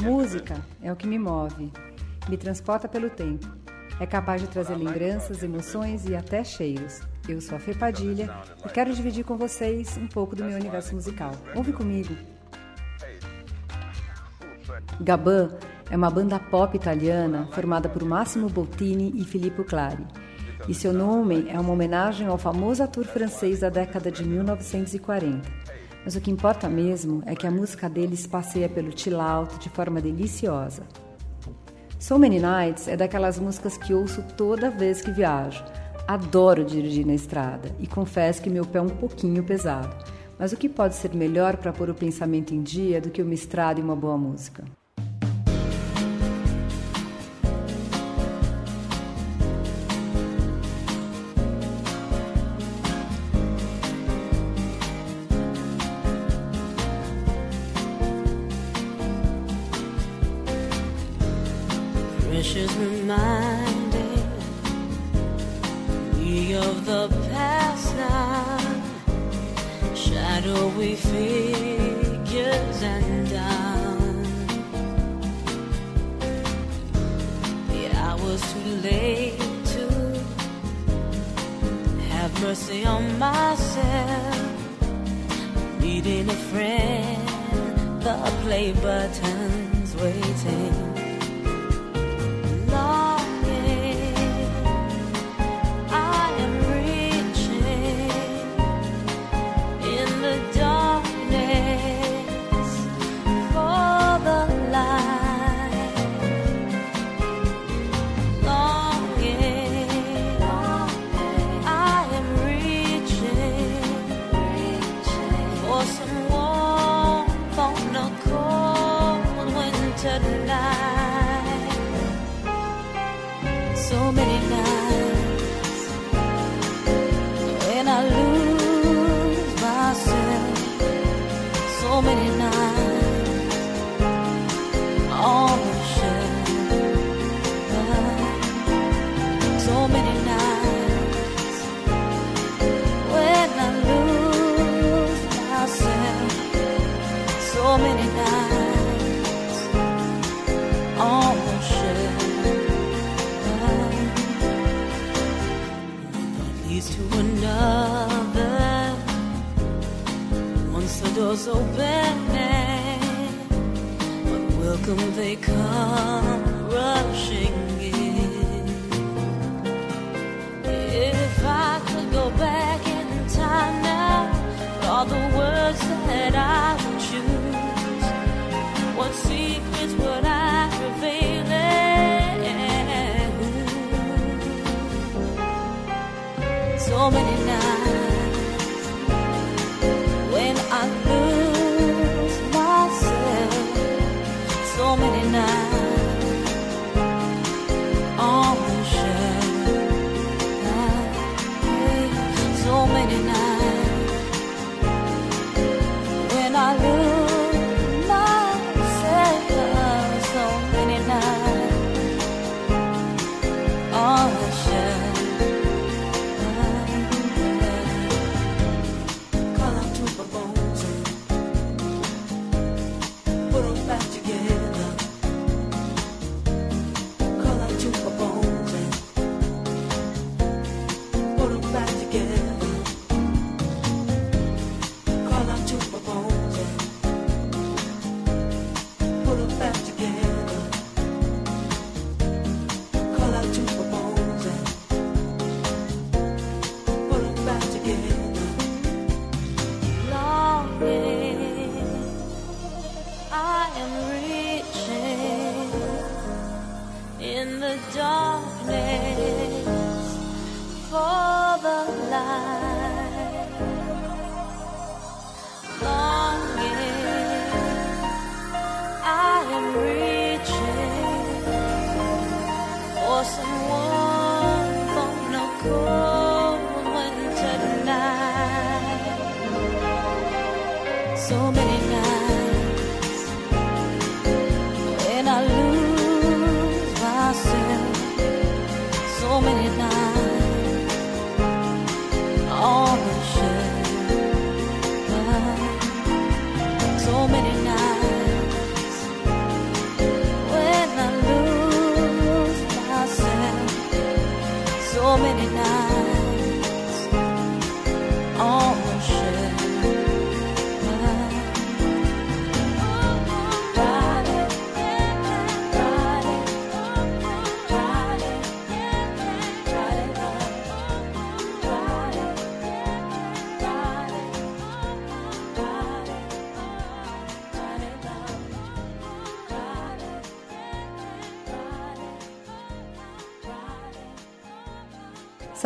Música é o que me move, me transporta pelo tempo. É capaz de trazer lembranças, emoções e até cheiros. Eu sou a Fê Padilha e quero dividir com vocês um pouco do meu universo musical. Ouve comigo. Gabin é uma banda pop italiana formada por Massimo Bottini e Filippo Clari. E seu nome é uma homenagem ao famoso ator francês da década de 1940. Mas o que importa mesmo é que a música deles passeia pelo chill out de forma deliciosa. So Many Nights é daquelas músicas que ouço toda vez que viajo. Adoro dirigir na estrada e confesso que meu pé é um pouquinho pesado. Mas o que pode ser melhor para pôr o pensamento em dia do que uma estrada e uma boa música? Needing a friend, the play button's waiting. so bad. But welcome they come.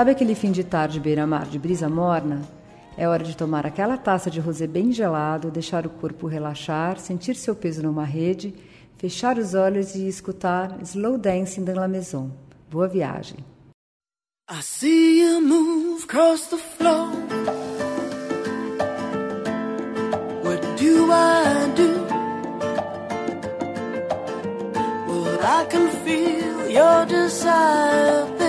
Sabe aquele fim de tarde beira-mar de brisa morna? É hora de tomar aquela taça de rosé bem gelado, deixar o corpo relaxar, sentir seu peso numa rede, fechar os olhos e escutar Slow Dancing dans la Maison. Boa viagem. I see you move across the floor. What do I do? Well, I can feel your desire,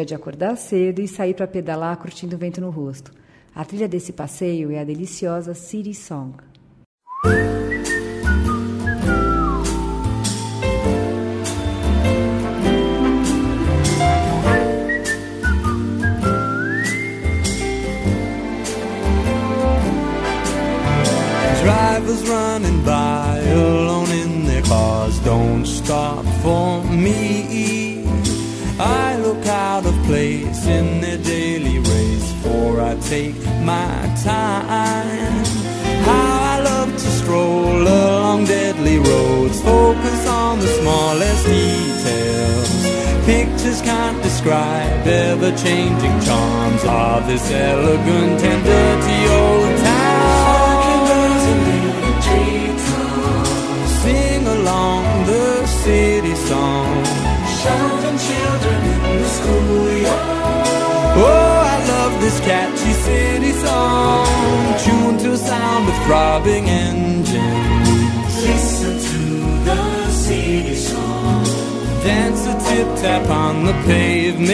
dia de acordar cedo e sair para pedalar curtindo o vento no rosto. A trilha desse passeio é a deliciosa City Song. Drivers running by alone in their cars don't stop place in the daily race, for I take my time. How I love to stroll along deadly roads, focus on the smallest details. Pictures can't describe ever changing charms of this elegant and dirty old this catchy city song. Tuned to the sound of throbbing engines. Listen to the city song. Dance a tip tap on the pavement.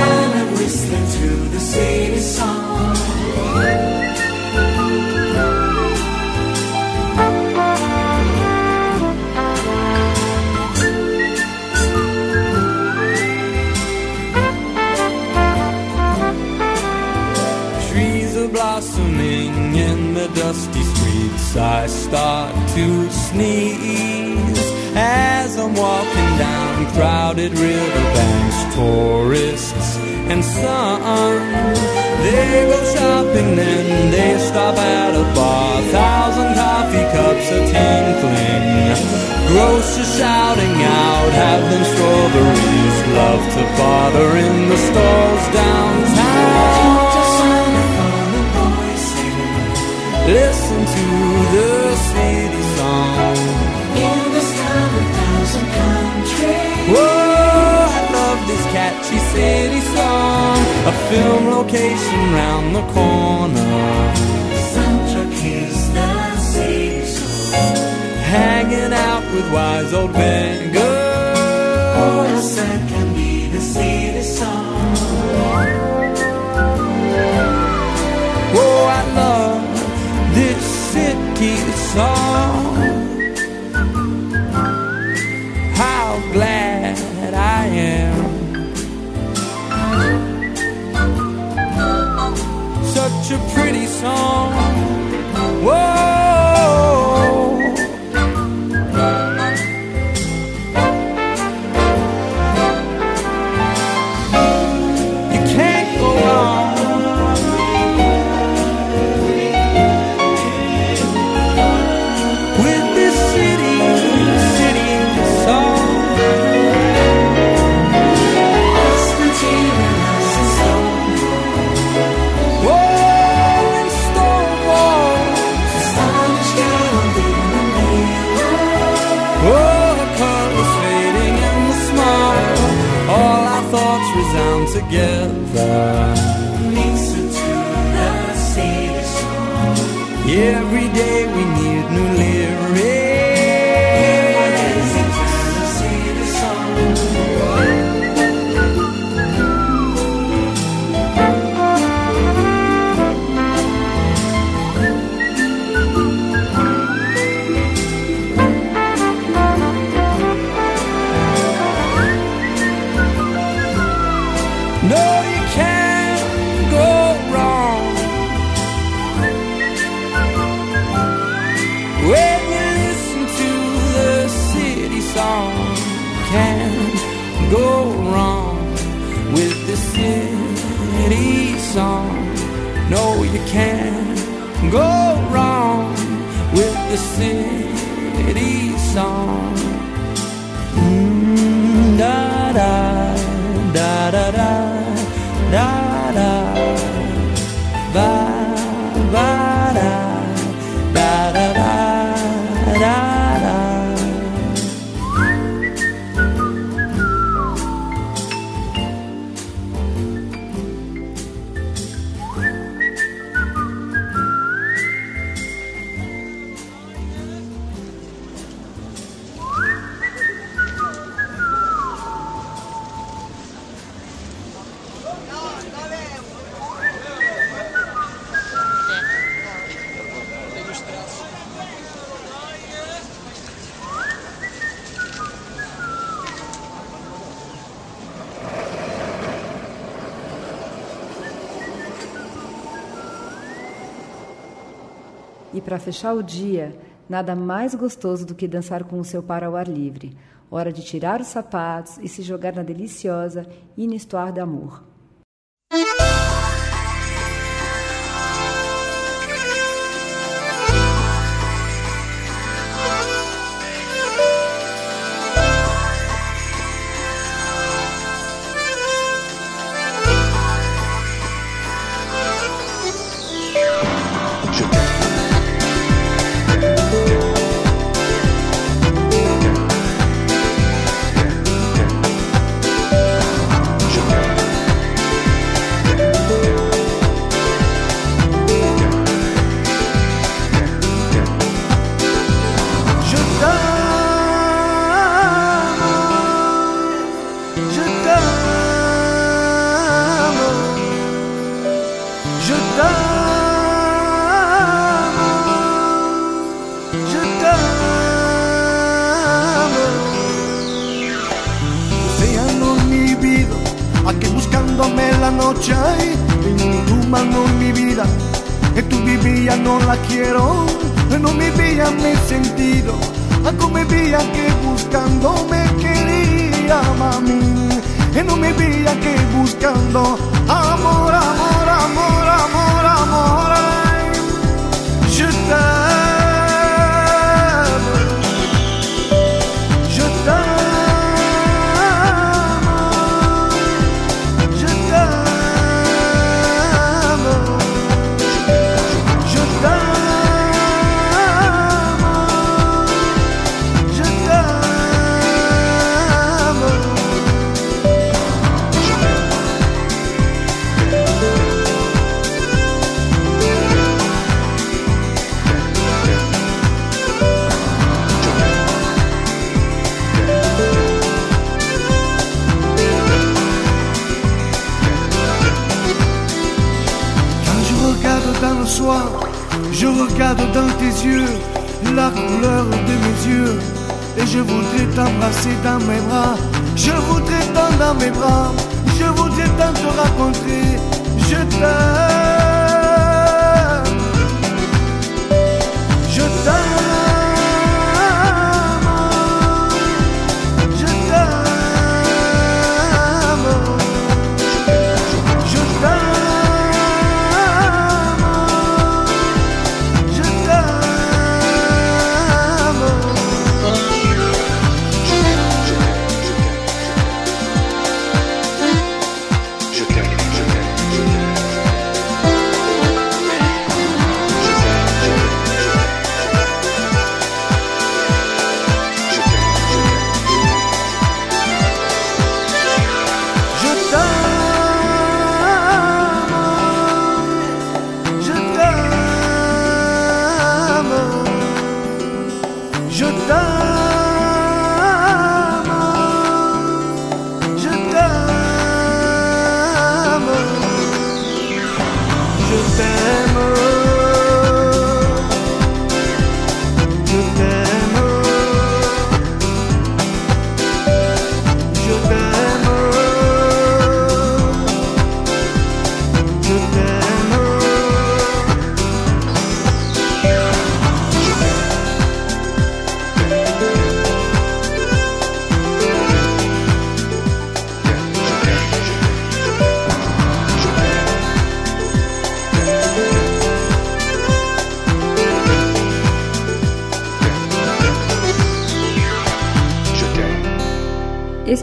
While I'm whistling to the city song. To bother in the stalls downtown. Listen to the city song. In this town of thousand countries. Whoa, I love this catchy city song. A film location round the corner. Soundtrack is the city song. Hanging out with wise old beggars. I love this city song. How glad I am. Such a pretty song. Listen to the song. Every day you can't go wrong with the city song. Mm, da da que para fechar o dia, nada mais gostoso do que dançar com o seu par ao ar livre. Hora de tirar os sapatos e se jogar na deliciosa Inestoar d'Amour. que tú vivías no la quiero, no mi vida me he sentido, a mi vida que buscando me quería mami, no mi vida que buscando amor, amor, amor, amor, amor, ay, je dans mes bras. Je voudrais t'en dans mes bras. Je voudrais tant te rencontrer.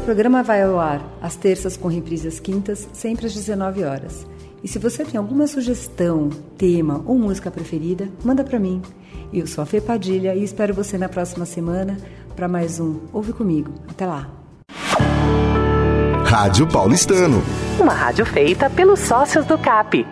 Programa vai ao ar às terças com reprise às quintas, sempre às 19 horas. E se você tem alguma sugestão, tema ou música preferida, manda para mim. Eu sou a Fê Padilha e espero você na próxima semana para mais um Ouve Comigo. Até lá. Rádio Paulistano. Uma rádio feita pelos sócios do CAP.